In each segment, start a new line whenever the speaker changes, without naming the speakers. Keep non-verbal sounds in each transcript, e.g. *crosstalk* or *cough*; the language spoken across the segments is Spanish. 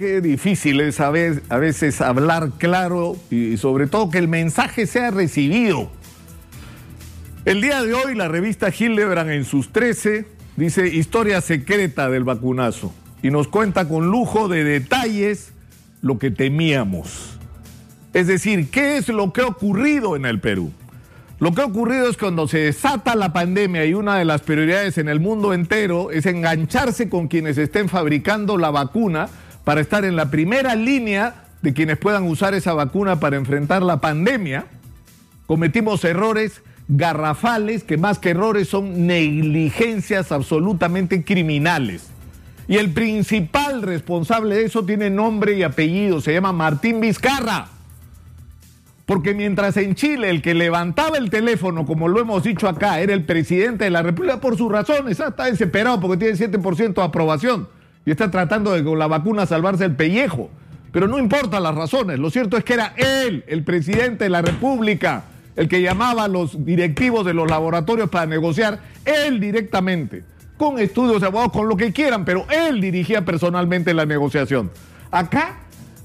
Qué difícil es a veces, hablar claro y sobre todo que el mensaje sea recibido. El día de hoy la revista Hildebrand en sus 13 dice historia secreta del vacunazo y nos cuenta con lujo de detalles lo que temíamos. Es decir, ¿qué es lo que ha ocurrido en el Perú? Lo que ha ocurrido es cuando se desata la pandemia y una de las prioridades en el mundo entero es engancharse con quienes estén fabricando la vacuna para estar en la primera línea de quienes puedan usar esa vacuna para enfrentar la pandemia, cometimos errores garrafales que más que errores son negligencias absolutamente criminales. Y el principal responsable de eso tiene nombre y apellido, se llama Martín Vizcarra. Porque mientras en Chile el que levantaba el teléfono, como lo hemos dicho acá, era el presidente de la República por sus razones, está desesperado porque tiene 7% de aprobación y está tratando de con la vacuna salvarse el pellejo. Pero no importa las razones, lo cierto es que era él, el presidente de la República, el que llamaba a los directivos de los laboratorios para negociar, él directamente, con estudios abogados, con lo que quieran, pero él dirigía personalmente la negociación. Acá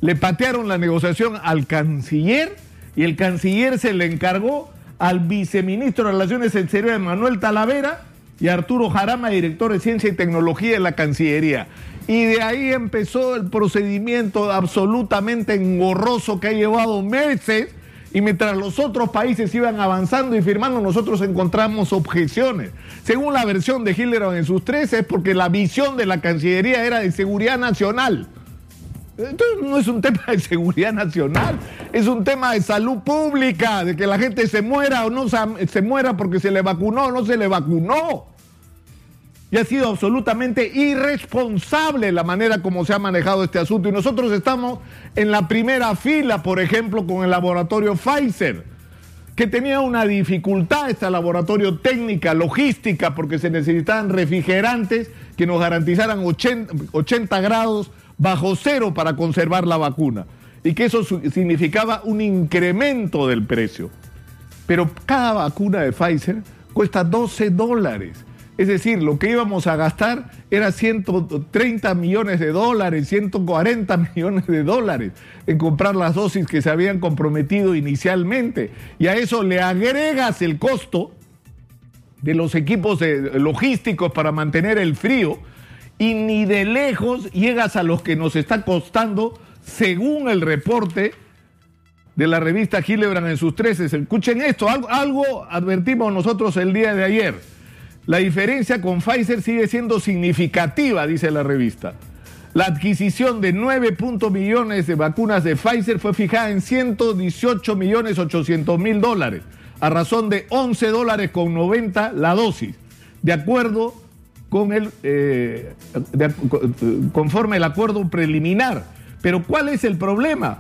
le patearon la negociación al canciller y el canciller se le encargó al viceministro de Relaciones Exteriores, Manuel Talavera, y Arturo Jarama, director de Ciencia y Tecnología de la Cancillería. Y de ahí empezó el procedimiento absolutamente engorroso que ha llevado meses. Y mientras los otros países iban avanzando y firmando, nosotros encontramos objeciones. Según la versión de Hitler en sus tres, es porque la visión de la Cancillería era de seguridad nacional. Entonces no es un tema de seguridad nacional, es un tema de salud pública, de que la gente se muera o no se muera porque se le vacunó o no se le vacunó y ha sido absolutamente irresponsable la manera como se ha manejado este asunto. Y nosotros estamos en la primera fila, por ejemplo, con el laboratorio Pfizer, que tenía una dificultad, este laboratorio técnica, logística, porque se necesitaban refrigerantes que nos garantizaran 80, 80 grados bajo cero para conservar la vacuna. Y que eso significaba un incremento del precio. Pero cada vacuna de Pfizer cuesta 12 dólares. Es decir, lo que íbamos a gastar era 130 millones de dólares, 140 *laughs* millones de dólares en comprar las dosis que se habían comprometido inicialmente. Y a eso le agregas el costo de los equipos logísticos para mantener el frío y ni de lejos llegas a los que nos está costando, según el reporte de la revista Gilebran en sus 13. Escuchen esto, algo, algo advertimos nosotros el día de ayer. La diferencia con Pfizer sigue siendo significativa, dice la revista. La adquisición de 9 millones de vacunas de Pfizer fue fijada en 118 millones 800 mil dólares, a razón de 11 dólares con 90 la dosis, de acuerdo con el, eh, conforme el acuerdo preliminar. Pero ¿cuál es el problema?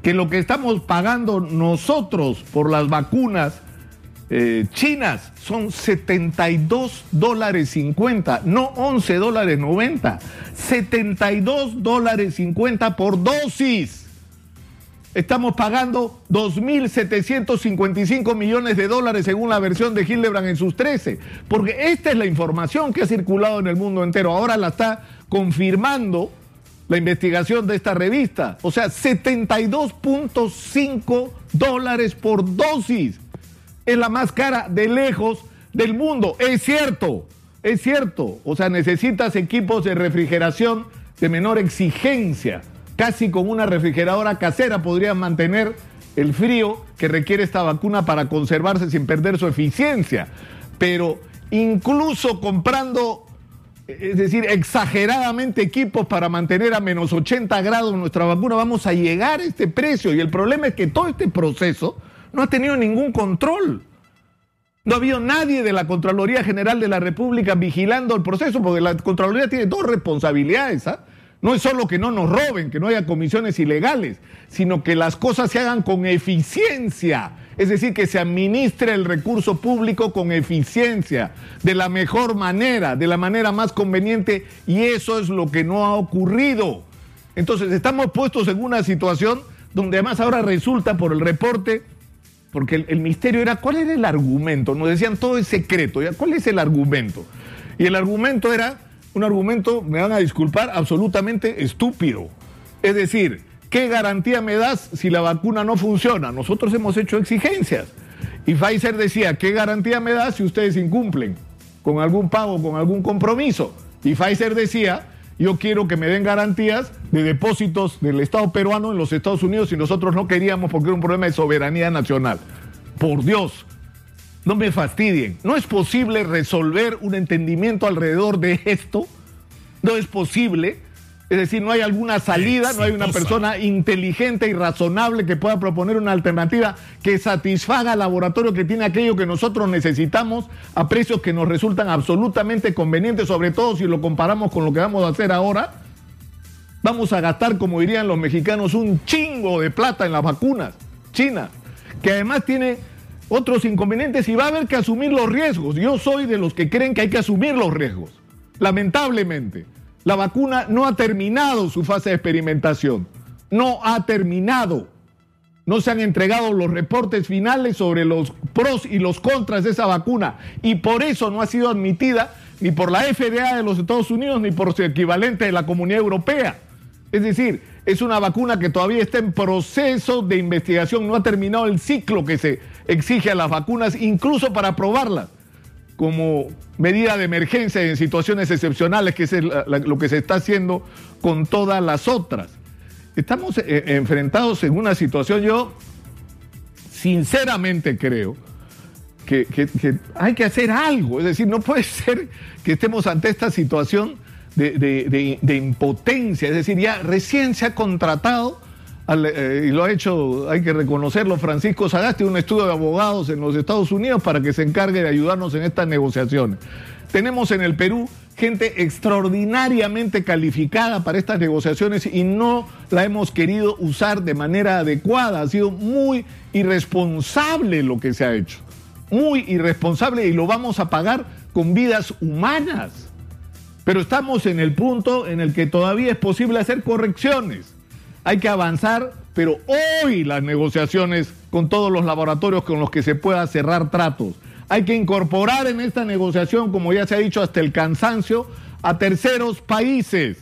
Que lo que estamos pagando nosotros por las vacunas eh, chinas son 72 dólares 50, no 11 dólares 90, 72 dólares 50 por dosis. Estamos pagando 2.755 millones de dólares según la versión de Hildebrand en sus 13, porque esta es la información que ha circulado en el mundo entero. Ahora la está confirmando la investigación de esta revista. O sea, 72.5 dólares por dosis es la más cara de lejos del mundo. Es cierto, es cierto. O sea, necesitas equipos de refrigeración de menor exigencia. Casi con una refrigeradora casera podrían mantener el frío que requiere esta vacuna para conservarse sin perder su eficiencia. Pero incluso comprando, es decir, exageradamente equipos para mantener a menos 80 grados nuestra vacuna, vamos a llegar a este precio. Y el problema es que todo este proceso no ha tenido ningún control. No ha habido nadie de la Contraloría General de la República vigilando el proceso, porque la Contraloría tiene dos responsabilidades. ¿ah? No es solo que no nos roben, que no haya comisiones ilegales, sino que las cosas se hagan con eficiencia. Es decir, que se administre el recurso público con eficiencia, de la mejor manera, de la manera más conveniente, y eso es lo que no ha ocurrido. Entonces, estamos puestos en una situación donde además ahora resulta por el reporte porque el, misterio era cuál era el argumento. Nos decían todo es secreto. ¿Cuál es el argumento? Y el argumento era un argumento, me van a disculpar, absolutamente estúpido. Es decir, ¿qué garantía me das si la vacuna no funciona? Nosotros hemos hecho exigencias. Y Pfizer decía, ¿qué garantía me das si ustedes incumplen con algún pago, con algún compromiso? Y Pfizer decía, yo quiero que me den garantías de depósitos del Estado peruano en los Estados Unidos y nosotros no queríamos porque era un problema de soberanía nacional. Por Dios, no me fastidien. No es posible resolver un entendimiento alrededor de esto. No es posible. Es decir, no hay alguna salida, no hay una persona inteligente y razonable que pueda proponer una alternativa que satisfaga al laboratorio que tiene aquello que nosotros necesitamos a precios que nos resultan absolutamente convenientes, sobre todo si lo comparamos con lo que vamos a hacer ahora. Vamos a gastar, como dirían los mexicanos, un chingo de plata en las vacunas China, que además tiene otros inconvenientes y va a haber que asumir los riesgos. Yo soy de los que creen que hay que asumir los riesgos, lamentablemente. La vacuna no ha terminado su fase de experimentación. No ha terminado. No se han entregado los reportes finales sobre los pros y los contras de esa vacuna. Y por eso no ha sido admitida ni por la FDA de los Estados Unidos ni por su equivalente de la Comunidad Europea. Es decir, es una vacuna que todavía está en proceso de investigación. No ha terminado el ciclo que se exige a las vacunas, incluso para probarlas como medida de emergencia en situaciones excepcionales, que es lo que se está haciendo con todas las otras. Estamos eh, enfrentados en una situación, yo sinceramente creo que, hay que hacer algo, es decir, no puede *laughs* ser que estemos ante esta situación de, de impotencia, es decir, ya recién se ha contratado eh, y lo ha hecho, hay que reconocerlo, Francisco Sagasti, un estudio de abogados en los Estados Unidos para que se encargue de ayudarnos en estas negociaciones. Tenemos en el Perú gente extraordinariamente calificada para estas negociaciones y no la hemos querido usar de manera adecuada. Ha sido muy irresponsable lo que se ha hecho. Muy irresponsable y lo vamos a pagar con vidas humanas. Pero estamos en el punto en el que todavía es posible hacer correcciones hay que avanzar, pero hoy las negociaciones con todos los laboratorios con los que se pueda cerrar tratos. Hay que incorporar en esta negociación, como ya se ha dicho hasta el cansancio, a terceros países,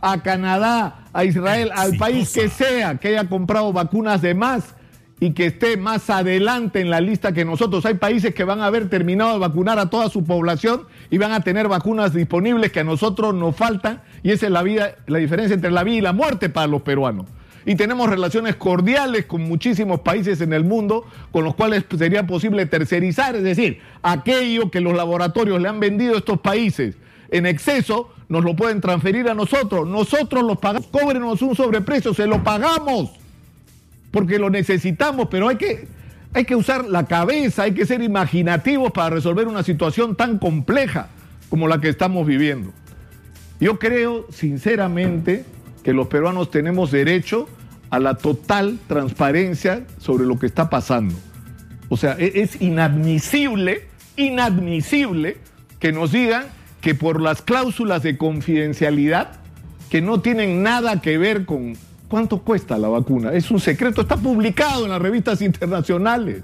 a Canadá, a Israel, al país que sea que haya comprado vacunas de más y que esté más adelante en la lista que nosotros. Hay países que van a haber terminado de vacunar a toda su población y van a tener vacunas disponibles que a nosotros nos faltan y esa es la vida, la diferencia entre la vida y la muerte para los peruanos. Y tenemos relaciones cordiales con muchísimos países en el mundo con los cuales sería posible tercerizar, es decir, aquello que los laboratorios le han vendido a estos países en exceso, nos lo pueden transferir a nosotros. Nosotros los pagamos, cóbrenos un sobreprecio, se lo pagamos porque lo necesitamos, pero hay que, hay que usar la cabeza, hay que ser imaginativos para resolver una situación tan compleja como la que estamos viviendo. Yo creo, sinceramente, que los peruanos tenemos derecho a la total transparencia sobre lo que está pasando. O sea, e-, es inadmisible, inadmisible que nos digan que por las cláusulas de confidencialidad, que no tienen nada que ver con ¿Cuánto cuesta la vacuna? Es un secreto, está publicado en las revistas internacionales,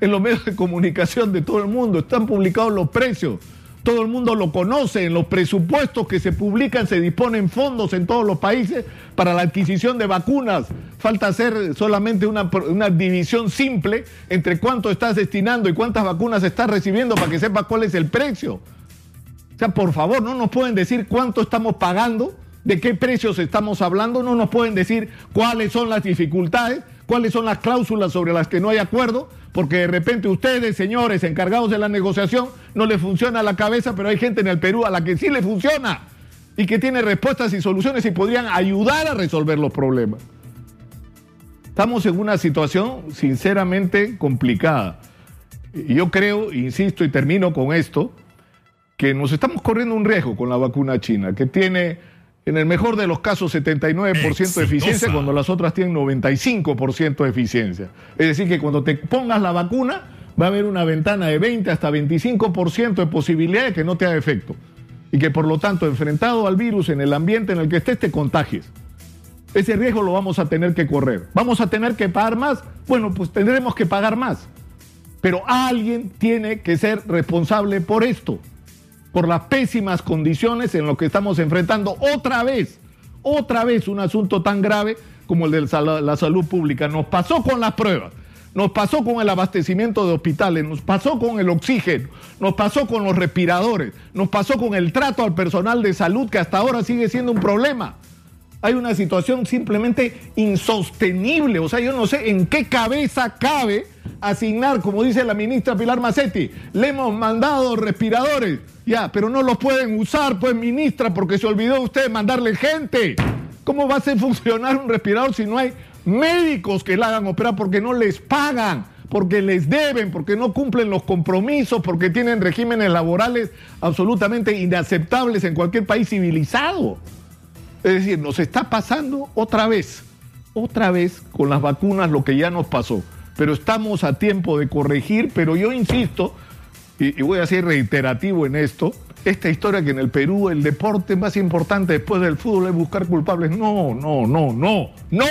en los medios de comunicación de todo el mundo, están publicados los precios, todo el mundo lo conoce, en los presupuestos que se publican se disponen fondos en todos los países para la adquisición de vacunas. Falta hacer solamente una, división simple entre cuánto estás destinando y cuántas vacunas estás recibiendo para que sepas cuál es el precio. O sea, por favor, no nos pueden decir cuánto estamos pagando de qué precios estamos hablando, no nos pueden decir cuáles son las dificultades, cuáles son las cláusulas sobre las que no hay acuerdo, porque de repente ustedes, señores encargados de la negociación, no les funciona la cabeza, pero hay gente en el Perú a la que sí le funciona y que tiene respuestas y soluciones y podrían ayudar a resolver los problemas. Estamos en una situación sinceramente complicada. Yo creo, insisto y termino con esto, que nos estamos corriendo un riesgo con la vacuna china, que tiene en el mejor de los casos 79% de eficiencia cuando las otras tienen 95% de eficiencia. Es decir, que cuando te pongas la vacuna va a haber una ventana de 20 hasta 25% de posibilidad de que no te haga efecto. Y que por lo tanto, enfrentado al virus en el ambiente en el que estés, te contagies. Ese riesgo lo vamos a tener que correr. ¿Vamos a tener que pagar más? Bueno, pues tendremos que pagar más. Pero alguien tiene que ser responsable por esto por las pésimas condiciones en lo que estamos enfrentando otra vez, otra vez un asunto tan grave como el de la salud pública. Nos pasó con las pruebas. Nos pasó con el abastecimiento de hospitales, nos pasó con el oxígeno, nos pasó con los respiradores, nos pasó con el trato al personal de salud que hasta ahora sigue siendo un problema. Hay una situación simplemente insostenible. O sea, yo no sé en qué cabeza cabe asignar, como dice la ministra Pilar Macetti, le hemos mandado respiradores, ya, pero no los pueden usar, pues ministra, porque se olvidó usted mandarle gente. ¿Cómo va a funcionar un respirador si no hay médicos que la hagan operar porque no les pagan, porque les deben, porque no cumplen los compromisos, porque tienen regímenes laborales absolutamente inaceptables en cualquier país civilizado. Es decir, nos está pasando otra vez, otra vez con las vacunas lo que ya nos pasó. Pero estamos a tiempo de corregir, pero yo insisto, y, voy a ser reiterativo en esto, esta historia que en el Perú el deporte más importante después del fútbol es buscar culpables. No, no, no, no, no.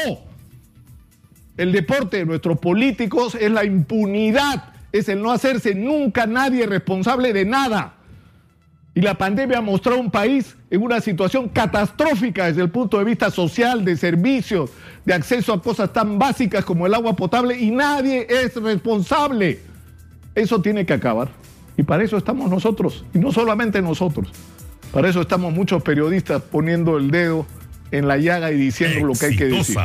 El deporte de nuestros políticos es la impunidad, es el no hacerse nunca nadie responsable de nada. Y la pandemia ha mostrado un país en una situación catastrófica desde el punto de vista social, de servicios, de acceso a cosas tan básicas como el agua potable y nadie es responsable. Eso tiene que acabar. Y para eso estamos nosotros, y no solamente nosotros. Para eso estamos muchos periodistas poniendo el dedo en la llaga y diciendo lo que hay que decir.